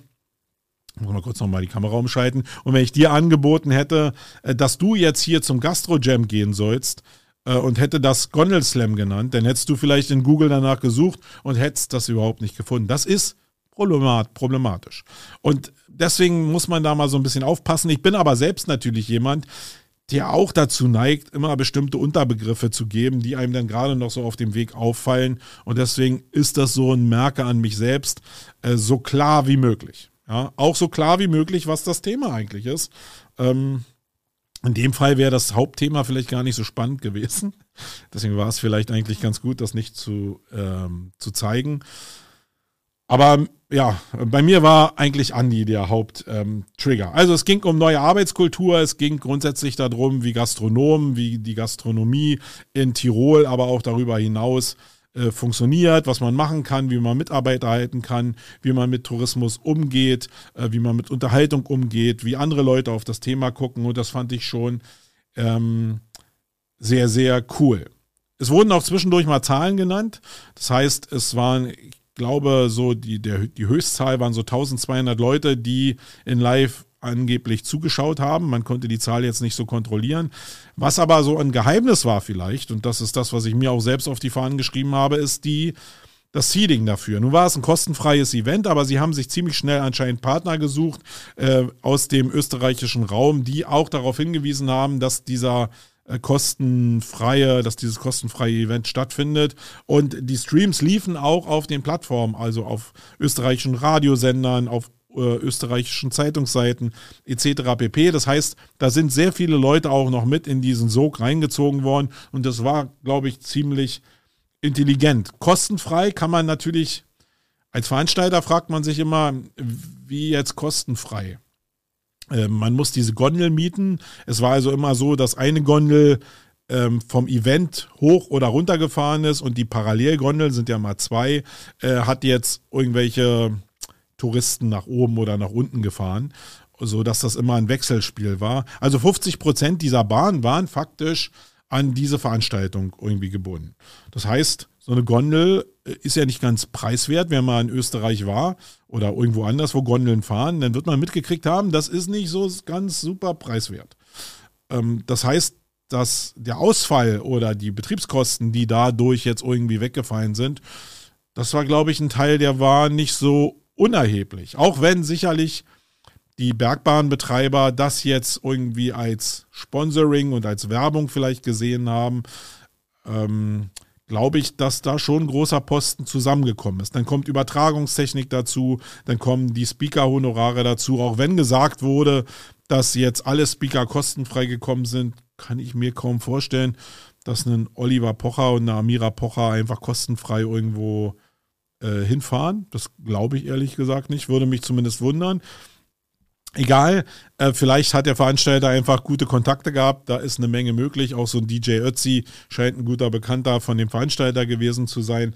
muss mal kurz nochmal die Kamera umschalten. Und wenn ich dir angeboten hätte, äh, dass du jetzt hier zum Gastro Jam gehen sollst äh, und hätte das Gondel Slam genannt, dann hättest du vielleicht in Google danach gesucht und hättest das überhaupt nicht gefunden. Das ist problematisch. Und deswegen muss man da mal so ein bisschen aufpassen. Ich bin aber selbst natürlich jemand, der auch dazu neigt, immer bestimmte Unterbegriffe zu geben, die einem dann gerade noch so auf dem Weg auffallen. Und deswegen ist das so ein Merke an mich selbst, äh, so klar wie möglich. Ja, auch so klar wie möglich, was das Thema eigentlich ist. Ähm, in dem Fall wäre das Hauptthema vielleicht gar nicht so spannend gewesen. Deswegen war es vielleicht eigentlich ganz gut, das nicht zu, ähm, zu zeigen. Aber ja, bei mir war eigentlich Andi der Haupttrigger. Ähm, also es ging um neue Arbeitskultur, es ging grundsätzlich darum, wie Gastronomen, wie die Gastronomie in Tirol, aber auch darüber hinaus äh, funktioniert, was man machen kann, wie man Mitarbeiter halten kann, wie man mit Tourismus umgeht, äh, wie man mit Unterhaltung umgeht, wie andere Leute auf das Thema gucken. Und das fand ich schon ähm, sehr, sehr cool. Es wurden auch zwischendurch mal Zahlen genannt. Das heißt, es waren, ich glaube, so die, der, die Höchstzahl waren so 1200 Leute, die in Live angeblich zugeschaut haben. Man konnte die Zahl jetzt nicht so kontrollieren. Was aber so ein Geheimnis war vielleicht, und das ist das, was ich mir auch selbst auf die Fahnen geschrieben habe, ist die, das Seeding dafür. Nun war es ein kostenfreies Event, aber sie haben sich ziemlich schnell anscheinend Partner gesucht äh, aus dem österreichischen Raum, die auch darauf hingewiesen haben, dass dieser äh, kostenfreie, dass dieses kostenfreie Event stattfindet. Und die Streams liefen auch auf den Plattformen, also auf österreichischen Radiosendern, auf österreichischen Zeitungsseiten etc. pp. Das heißt, da sind sehr viele Leute auch noch mit in diesen Sog reingezogen worden und das war, glaube ich, ziemlich intelligent. Kostenfrei kann man natürlich, als Veranstalter fragt man sich immer, wie jetzt kostenfrei. Äh, man muss diese Gondel mieten. Es war also immer so, dass eine Gondel ähm, vom Event hoch oder runter gefahren ist und die Parallelgondeln sind ja mal zwei, äh, hat jetzt irgendwelche Touristen nach oben oder nach unten gefahren, so dass das immer ein Wechselspiel war. Also 50 Prozent dieser Bahn waren faktisch an diese Veranstaltung irgendwie gebunden. Das heißt, so eine Gondel äh, ist ja nicht ganz preiswert. Wenn man in Österreich war oder irgendwo anders, wo Gondeln fahren, dann wird man mitgekriegt haben, das ist nicht so ganz super preiswert. Ähm, das heißt, dass der Ausfall oder die Betriebskosten, die dadurch jetzt irgendwie weggefallen sind, das war, glaube ich, ein Teil, der war nicht so unerheblich. Auch wenn sicherlich die Bergbahnbetreiber das jetzt irgendwie als Sponsoring und als Werbung vielleicht gesehen haben, ähm, glaube ich, dass da schon großer Posten zusammengekommen ist. Dann kommt Übertragungstechnik dazu, dann kommen die Speaker-Honorare dazu. Auch wenn gesagt wurde, dass jetzt alle Speaker kostenfrei gekommen sind, kann ich mir kaum vorstellen, dass ein Oliver Pocher und eine Amira Pocher einfach kostenfrei irgendwo äh, hinfahren. Das glaube ich ehrlich gesagt nicht, würde mich zumindest wundern. Egal, äh, vielleicht hat der Veranstalter einfach gute Kontakte gehabt, da ist eine Menge möglich. Auch so ein DJ Ötzi scheint ein guter Bekannter von dem Veranstalter gewesen zu sein.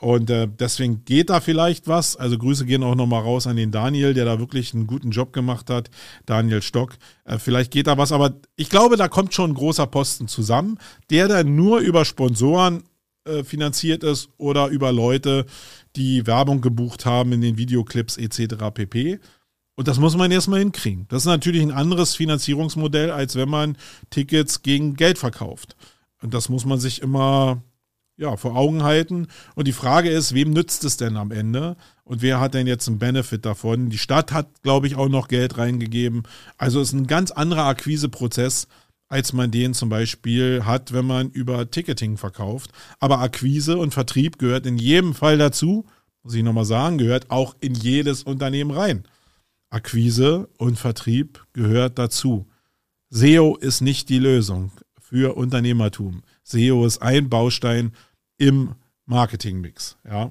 Und äh, deswegen geht da vielleicht was. Also Grüße gehen auch nochmal raus an den Daniel, der da wirklich einen guten Job gemacht hat. Daniel Stock. Äh, vielleicht geht da was, aber ich glaube, da kommt schon ein großer Posten zusammen, der dann nur über Sponsoren äh, finanziert ist oder über Leute, die Werbung gebucht haben in den Videoclips etc. pp. Und das muss man erstmal hinkriegen. Das ist natürlich ein anderes Finanzierungsmodell, als wenn man Tickets gegen Geld verkauft. Und das muss man sich immer ja, vor Augen halten. Und die Frage ist, wem nützt es denn am Ende? Und wer hat denn jetzt einen Benefit davon? Die Stadt hat, glaube ich, auch noch Geld reingegeben. Also ist ein ganz anderer Akquiseprozess, als man den zum Beispiel hat, wenn man über Ticketing verkauft. Aber Akquise und Vertrieb gehört in jedem Fall dazu, muss ich nochmal sagen, gehört auch in jedes Unternehmen rein. Akquise und Vertrieb gehört dazu. SEO ist nicht die Lösung für Unternehmertum. SEO ist ein Baustein im Marketingmix. Ja.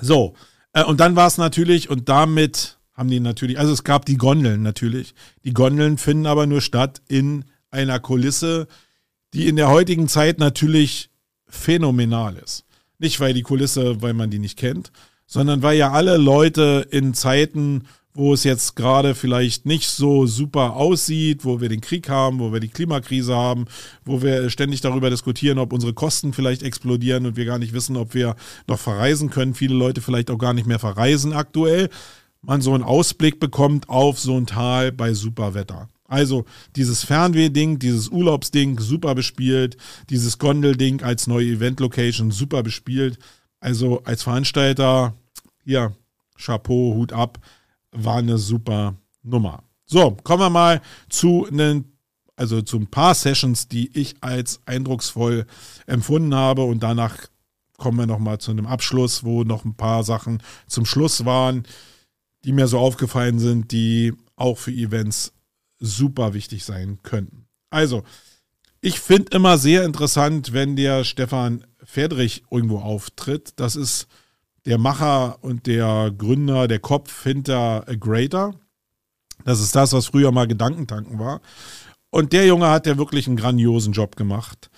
So, äh, und dann war es natürlich, und damit haben die natürlich, also es gab die Gondeln natürlich. Die Gondeln finden aber nur statt in einer Kulisse, die in der heutigen Zeit natürlich phänomenal ist. Nicht weil die Kulisse, weil man die nicht kennt, sondern weil ja alle Leute in Zeiten, wo es jetzt gerade vielleicht nicht so super aussieht, wo wir den Krieg haben, wo wir die Klimakrise haben, wo wir ständig darüber diskutieren, ob unsere Kosten vielleicht explodieren und wir gar nicht wissen, ob wir noch verreisen können. Viele Leute vielleicht auch gar nicht mehr verreisen aktuell. Man so einen Ausblick bekommt auf so ein Tal bei super Wetter. Also dieses Fernweh-Ding, dieses Urlaubsding, super bespielt. Dieses Gondel-Ding als neue Event-Location, super bespielt. Also als Veranstalter, ja, Chapeau, Hut ab war eine super Nummer. So, kommen wir mal zu einen also zu ein paar Sessions, die ich als eindrucksvoll empfunden habe und danach kommen wir nochmal zu einem Abschluss, wo noch ein paar Sachen zum Schluss waren, die mir so aufgefallen sind, die auch für Events super wichtig sein könnten. Also, ich finde immer sehr interessant, wenn der Stefan Fedrich irgendwo auftritt. Das ist der Macher und der Gründer, der Kopf hinter A Greater. Das ist das, was früher mal Gedankentanken war. Und der Junge hat ja wirklich einen grandiosen Job gemacht.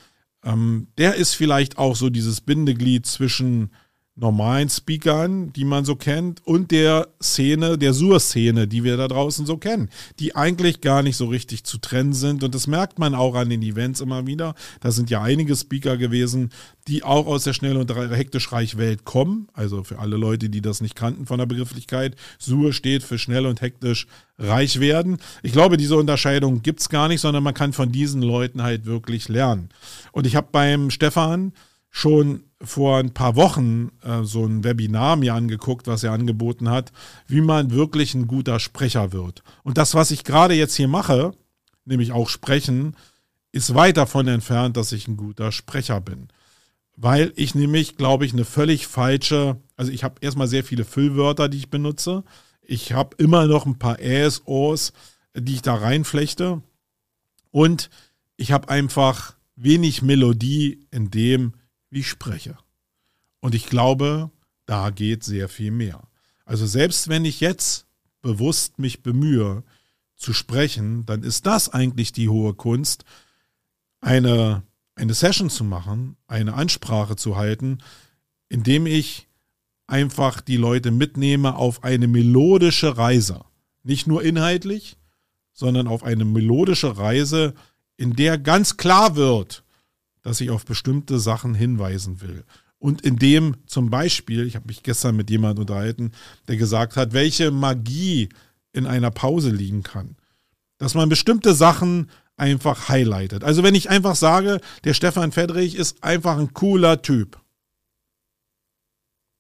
Ähm, der ist vielleicht auch so dieses Bindeglied zwischen normalen Speakern, die man so kennt, und der Szene, der Sur-Szene, die wir da draußen so kennen, die eigentlich gar nicht so richtig zu trennen sind. Und das merkt man auch an den Events immer wieder. Da sind ja einige Speaker gewesen, die auch aus der schnell und hektisch reich Welt kommen. Also für alle Leute, die das nicht kannten von der Begrifflichkeit. Sur steht für schnell und hektisch reich werden. Ich glaube, diese Unterscheidung gibt's gar nicht, sondern man kann von diesen Leuten halt wirklich lernen. Und ich habe beim Stefan schon vor ein paar Wochen äh, so ein Webinar mir angeguckt, was er angeboten hat, wie man wirklich ein guter Sprecher wird. Und das, was ich gerade jetzt hier mache, nämlich auch sprechen, ist weit davon entfernt, dass ich ein guter Sprecher bin. Weil ich nämlich, glaube ich, eine völlig falsche, also ich habe erstmal sehr viele Füllwörter, die ich benutze. Ich habe immer noch ein paar Äs, Os, die ich da reinflechte. Und ich habe einfach wenig Melodie in dem, ich spreche. Und ich glaube, da geht sehr viel mehr. Also selbst wenn ich jetzt bewusst mich bemühe zu sprechen, dann ist das eigentlich die hohe Kunst, eine, eine Session zu machen, eine Ansprache zu halten, indem ich einfach die Leute mitnehme auf eine melodische Reise. Nicht nur inhaltlich, sondern auf eine melodische Reise, in der ganz klar wird, dass ich auf bestimmte Sachen hinweisen will. Und in dem zum Beispiel, ich habe mich gestern mit jemandem unterhalten, der gesagt hat, welche Magie in einer Pause liegen kann. Dass man bestimmte Sachen einfach highlightet. Also wenn ich einfach sage, der Stefan Fedrich ist einfach ein cooler Typ,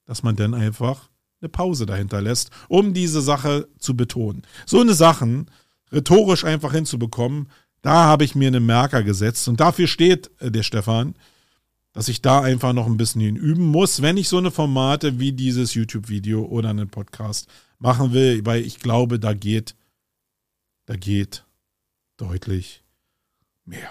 dass man dann einfach eine Pause dahinter lässt, um diese Sache zu betonen. So eine Sachen rhetorisch einfach hinzubekommen, da habe ich mir einen Merker gesetzt und dafür steht äh, der Stefan, dass ich da einfach noch ein bisschen üben muss, wenn ich so eine Formate wie dieses YouTube-Video oder einen Podcast machen will, weil ich glaube, da geht, da geht deutlich mehr.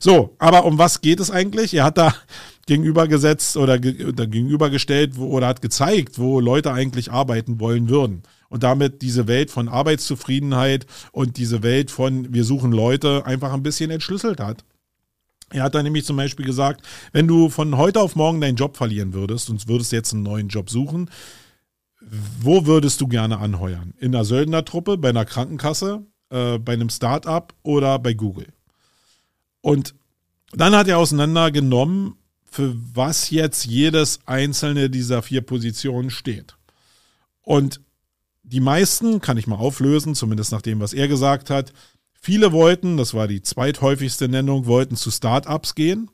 So, aber um was geht es eigentlich? Er hat da gegenübergesetzt oder, ge oder gegenübergestellt wo, oder hat gezeigt, wo Leute eigentlich arbeiten wollen würden. Und damit diese Welt von Arbeitszufriedenheit und diese Welt von wir suchen Leute einfach ein bisschen entschlüsselt hat. Er hat da nämlich zum Beispiel gesagt, wenn du von heute auf morgen deinen Job verlieren würdest und würdest jetzt einen neuen Job suchen, wo würdest du gerne anheuern? In einer Söldnertruppe, bei einer Krankenkasse, äh, bei einem Startup oder bei Google? Und dann hat er auseinandergenommen, für was jetzt jedes einzelne dieser vier Positionen steht. Und die meisten, kann ich mal auflösen, zumindest nach dem, was er gesagt hat, viele wollten, das war die zweithäufigste Nennung, wollten zu Startups gehen.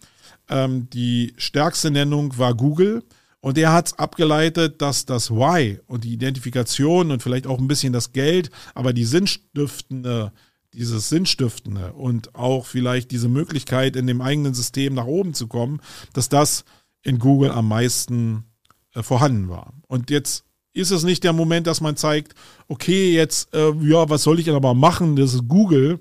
Ähm, die stärkste Nennung war Google. Und er hat abgeleitet, dass das Why und die Identifikation und vielleicht auch ein bisschen das Geld, aber die sinnstiftende, dieses Sinnstiftende und auch vielleicht diese Möglichkeit, in dem eigenen System nach oben zu kommen, dass das in Google am meisten äh, vorhanden war. Und jetzt ist es nicht der Moment, dass man zeigt, okay, jetzt, äh, ja, was soll ich denn aber machen? Das ist Google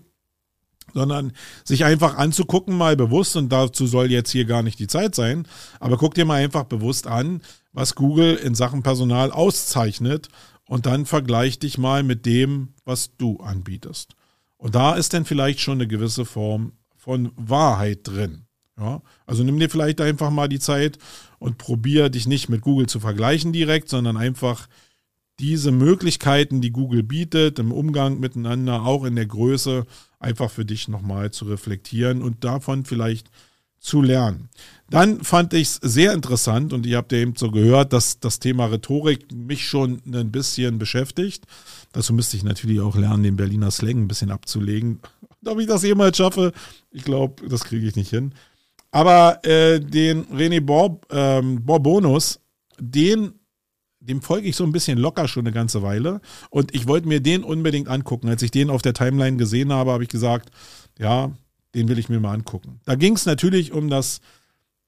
sondern sich einfach anzugucken, mal bewusst, und dazu soll jetzt hier gar nicht die Zeit sein, aber guck dir mal einfach bewusst an, was Google in Sachen Personal auszeichnet und dann vergleich dich mal mit dem, was du anbietest. Und da ist dann vielleicht schon eine gewisse Form von Wahrheit drin. Ja, also nimm dir vielleicht einfach mal die Zeit und probier dich nicht mit Google zu vergleichen direkt, sondern einfach diese Möglichkeiten, die Google bietet, im Umgang miteinander, auch in der Größe, einfach für dich nochmal zu reflektieren und davon vielleicht zu lernen. Dann fand ich es sehr interessant und ihr habt ja eben so gehört, dass das Thema Rhetorik mich schon ein bisschen beschäftigt. Dazu müsste ich natürlich auch lernen, den Berliner Slang ein bisschen abzulegen. Ob ich das jemals schaffe, ich glaube, das kriege ich nicht hin. Aber äh, den René Bor, ähm, Borbonus, den dem folge ich so ein bisschen locker schon eine ganze Weile. Und ich wollte mir den unbedingt angucken. Als ich den auf der Timeline gesehen habe, habe ich gesagt, ja, den will ich mir mal angucken. Da ging es natürlich um das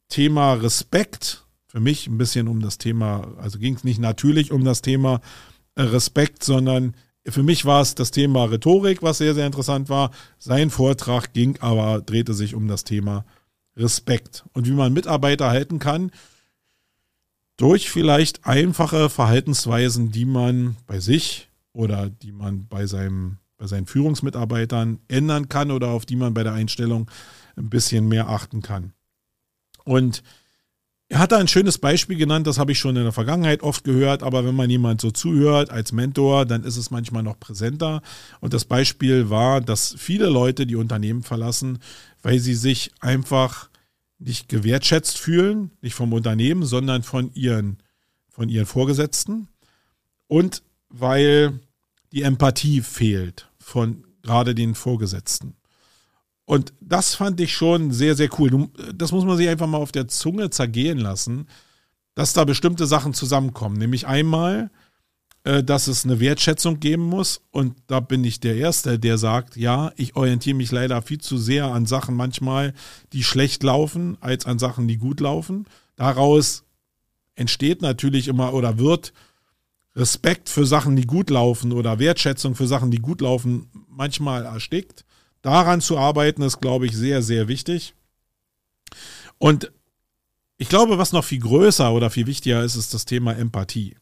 Thema Respekt. Für mich ein bisschen um das Thema, also ging es nicht natürlich um das Thema äh, Respekt, sondern für mich war es das Thema Rhetorik, was sehr, sehr interessant war. Sein Vortrag ging aber, drehte sich um das Thema Respekt und wie man Mitarbeiter halten kann durch vielleicht einfache Verhaltensweisen, die man bei sich oder die man bei, seinem, bei seinen Führungsmitarbeitern ändern kann oder auf die man bei der Einstellung ein bisschen mehr achten kann. Und er hat da ein schönes Beispiel genannt, das habe ich schon in der Vergangenheit oft gehört, aber wenn man jemand so zuhört als Mentor, dann ist es manchmal noch präsenter. Und das Beispiel war, dass viele Leute die Unternehmen verlassen, weil sie sich einfach nicht gewertschätzt fühlen, nicht vom Unternehmen, sondern von ihren, von ihren Vorgesetzten und weil die Empathie fehlt von gerade den Vorgesetzten. Und das fand ich schon sehr, sehr cool. Das muss man sich einfach mal auf der Zunge zergehen lassen, dass da bestimmte Sachen zusammenkommen. Nämlich einmal, dass es eine Wertschätzung geben muss. Und da bin ich der Erste, der sagt, ja, ich orientiere mich leider viel zu sehr an Sachen manchmal, die schlecht laufen, als an Sachen, die gut laufen. Daraus entsteht natürlich immer oder wird Respekt für Sachen, die gut laufen oder Wertschätzung für Sachen, die gut laufen, manchmal erstickt. Daran zu arbeiten, ist, glaube ich, sehr, sehr wichtig. Und ich glaube, was noch viel größer oder viel wichtiger ist, ist das Thema Empathie.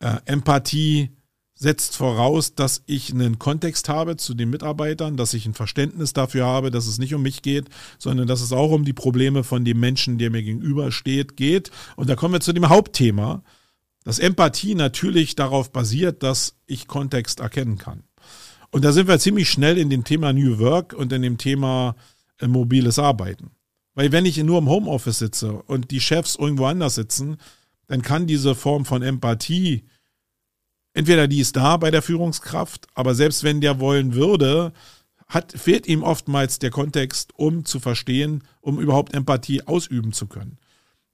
Äh, Empathie setzt voraus, dass ich einen Kontext habe zu den Mitarbeitern, dass ich ein Verständnis dafür habe, dass es nicht um mich geht, sondern dass es auch um die Probleme von dem Menschen, der mir gegenübersteht, geht. Und da kommen wir zu dem Hauptthema, dass Empathie natürlich darauf basiert, dass ich Kontext erkennen kann. Und da sind wir ziemlich schnell in dem Thema New Work und in dem Thema äh, mobiles Arbeiten. Weil wenn ich nur im Homeoffice sitze und die Chefs irgendwo anders sitzen, dann kann diese Form von Empathie, entweder die ist da bei der Führungskraft, aber selbst wenn der wollen würde, hat, fehlt ihm oftmals der Kontext, um zu verstehen, um überhaupt Empathie ausüben zu können.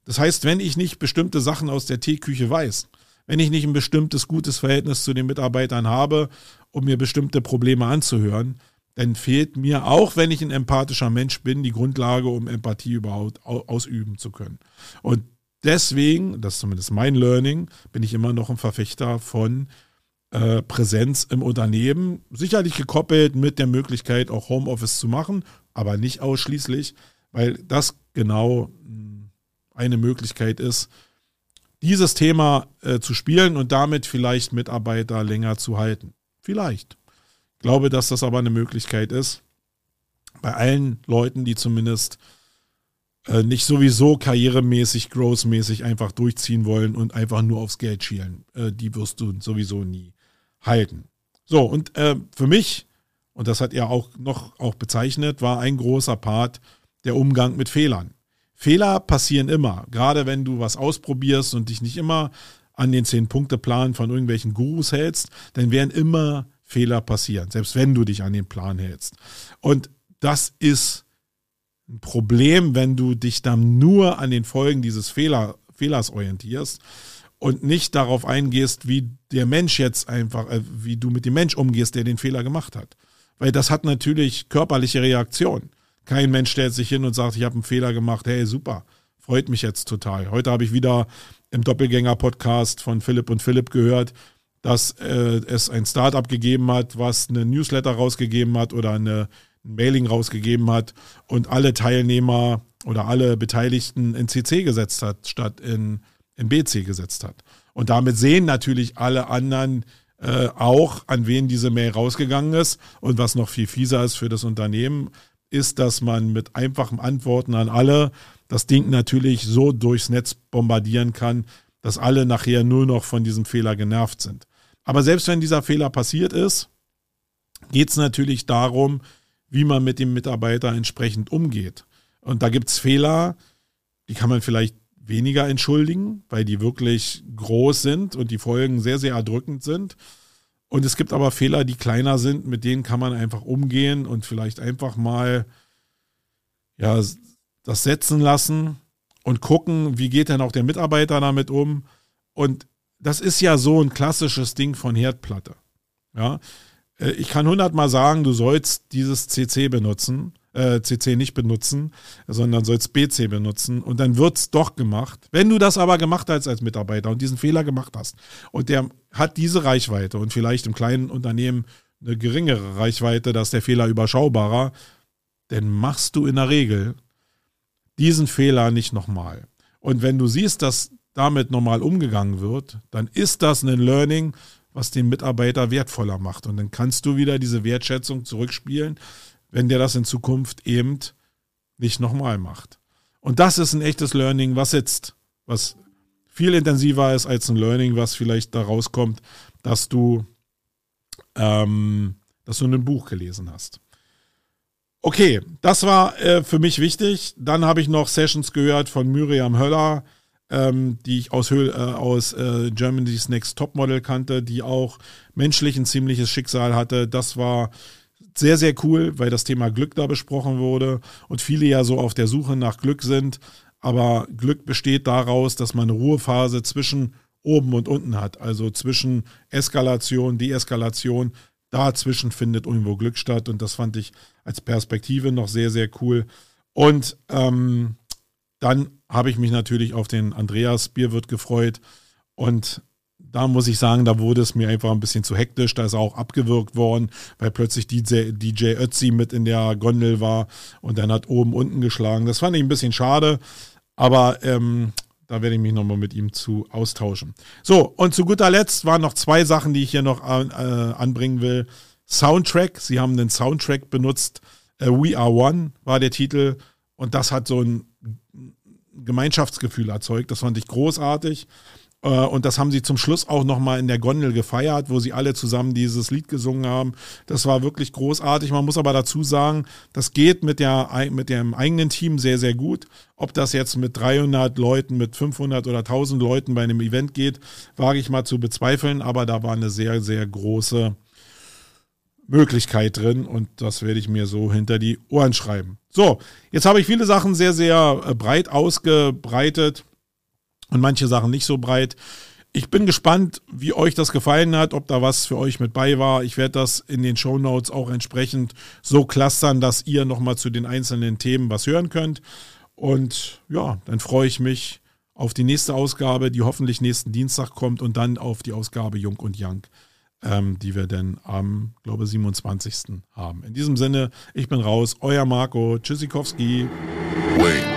Das heißt, wenn ich nicht bestimmte Sachen aus der Teeküche weiß, wenn ich nicht ein bestimmtes gutes Verhältnis zu den Mitarbeitern habe, um mir bestimmte Probleme anzuhören, dann fehlt mir, auch wenn ich ein empathischer Mensch bin, die Grundlage, um Empathie überhaupt ausüben zu können. Und deswegen, das ist zumindest mein Learning, bin ich immer noch ein Verfechter von äh, Präsenz im Unternehmen. Sicherlich gekoppelt mit der Möglichkeit, auch Homeoffice zu machen, aber nicht ausschließlich, weil das genau hm, eine Möglichkeit ist, dieses Thema äh, zu spielen und damit vielleicht Mitarbeiter länger zu halten. Vielleicht. Ich glaube, dass das aber eine Möglichkeit ist. Bei allen Leuten, die zumindest äh, nicht sowieso karrieremäßig, growthmäßig einfach durchziehen wollen und einfach nur aufs Geld schielen. Äh, die wirst du sowieso nie halten. So, und äh, für mich, und das hat er auch noch auch bezeichnet, war ein großer Part der Umgang mit Fehlern. Fehler passieren immer, gerade wenn du was ausprobierst und dich nicht immer an den Zehn-Punkte-Plan von irgendwelchen Gurus hältst, dann werden immer Fehler passieren, selbst wenn du dich an den Plan hältst. Und das ist ein Problem, wenn du dich dann nur an den Folgen dieses Fehler, Fehlers orientierst und nicht darauf eingehst, wie der Mensch jetzt einfach, äh, wie du mit dem Mensch umgehst, der den Fehler gemacht hat. Weil das hat natürlich körperliche Reaktionen. Kein Mensch stellt sich hin und sagt, ich habe einen Fehler gemacht, hey, super, freut mich jetzt total. Heute habe ich wieder im Doppelgänger-Podcast von Philipp und Philipp gehört, dass äh, es ein Startup gegeben hat, was eine Newsletter rausgegeben hat oder eine ein Mailing rausgegeben hat und alle Teilnehmer oder alle Beteiligten in CC gesetzt hat, statt in, in BC gesetzt hat. Und damit sehen natürlich alle anderen äh, auch, an wen diese Mail rausgegangen ist. Und was noch viel fieser ist für das Unternehmen, ist, dass man mit einfachen Antworten an alle das Ding natürlich so durchs Netz bombardieren kann, dass alle nachher nur noch von diesem Fehler genervt sind. Aber selbst wenn dieser Fehler passiert ist, geht es natürlich darum, wie man mit dem Mitarbeiter entsprechend umgeht. Und da gibt es Fehler, die kann man vielleicht weniger entschuldigen, weil die wirklich groß sind und die Folgen sehr, sehr erdrückend sind. Und es gibt aber Fehler, die kleiner sind, mit denen kann man einfach umgehen und vielleicht einfach mal ja, das setzen lassen und gucken, wie geht denn auch der Mitarbeiter damit um. Und das ist ja so ein klassisches Ding von Herdplatte. Ja, ich kann hundertmal sagen, du sollst dieses CC benutzen, äh, CC nicht benutzen, sondern sollst BC benutzen und dann wird es doch gemacht. Wenn du das aber gemacht hast als Mitarbeiter und diesen Fehler gemacht hast und der hat diese Reichweite und vielleicht im kleinen Unternehmen eine geringere Reichweite, dass der Fehler überschaubarer, dann machst du in der Regel diesen Fehler nicht nochmal. Und wenn du siehst, dass damit normal umgegangen wird, dann ist das ein Learning, was den Mitarbeiter wertvoller macht. Und dann kannst du wieder diese Wertschätzung zurückspielen, wenn der das in Zukunft eben nicht nochmal macht. Und das ist ein echtes Learning, was jetzt, was viel intensiver ist als ein Learning, was vielleicht da rauskommt, dass du, ähm, dass du ein Buch gelesen hast. Okay, das war äh, für mich wichtig. Dann habe ich noch Sessions gehört von Miriam Höller, ähm, die ich aus, äh, aus äh, Germany's Next Topmodel kannte, die auch menschlich ein ziemliches Schicksal hatte. Das war sehr, sehr cool, weil das Thema Glück da besprochen wurde und viele ja so auf der Suche nach Glück sind. Aber Glück besteht daraus, dass man eine Ruhephase zwischen oben und unten hat, also zwischen Eskalation, Deeskalation. Dazwischen findet irgendwo Glück statt und das fand ich als Perspektive noch sehr, sehr cool. Und ähm, dann habe ich mich natürlich auf den Andreas Bierwirt gefreut und da muss ich sagen, da wurde es mir einfach ein bisschen zu hektisch. Da ist auch abgewürgt worden, weil plötzlich DJ, DJ Ötzi mit in der Gondel war und dann hat oben unten geschlagen. Das fand ich ein bisschen schade, aber ähm, da werde ich mich nochmal mit ihm zu austauschen. So, und zu guter Letzt waren noch zwei Sachen, die ich hier noch an, äh, anbringen will. Soundtrack, sie haben den Soundtrack benutzt. Äh, We Are One war der Titel und das hat so ein Gemeinschaftsgefühl erzeugt. Das fand ich großartig. Äh, und das haben sie zum Schluss auch nochmal in der Gondel gefeiert, wo sie alle zusammen dieses Lied gesungen haben. Das war wirklich großartig. Man muss aber dazu sagen, das geht mit, der, mit dem eigenen Team sehr, sehr gut. Ob das jetzt mit 300 Leuten, mit 500 oder 1000 Leuten bei einem Event geht, wage ich mal zu bezweifeln. Aber da war eine sehr, sehr große Möglichkeit drin und das werde ich mir so hinter die Ohren schreiben. So, jetzt habe ich viele Sachen sehr, sehr äh, breit ausgebreitet und manche Sachen nicht so breit. Ich bin gespannt, wie euch das gefallen hat, ob da was für euch mit bei war. Ich werde das in den Show Notes auch entsprechend so clustern, dass ihr nochmal zu den einzelnen Themen was hören könnt. Und ja, dann freue ich mich auf die nächste Ausgabe, die hoffentlich nächsten Dienstag kommt und dann auf die Ausgabe Jung und Young ähm, die wir dann am, glaube 27. haben. In diesem Sinne, ich bin raus, euer Marco Tschüssikowski. Wait.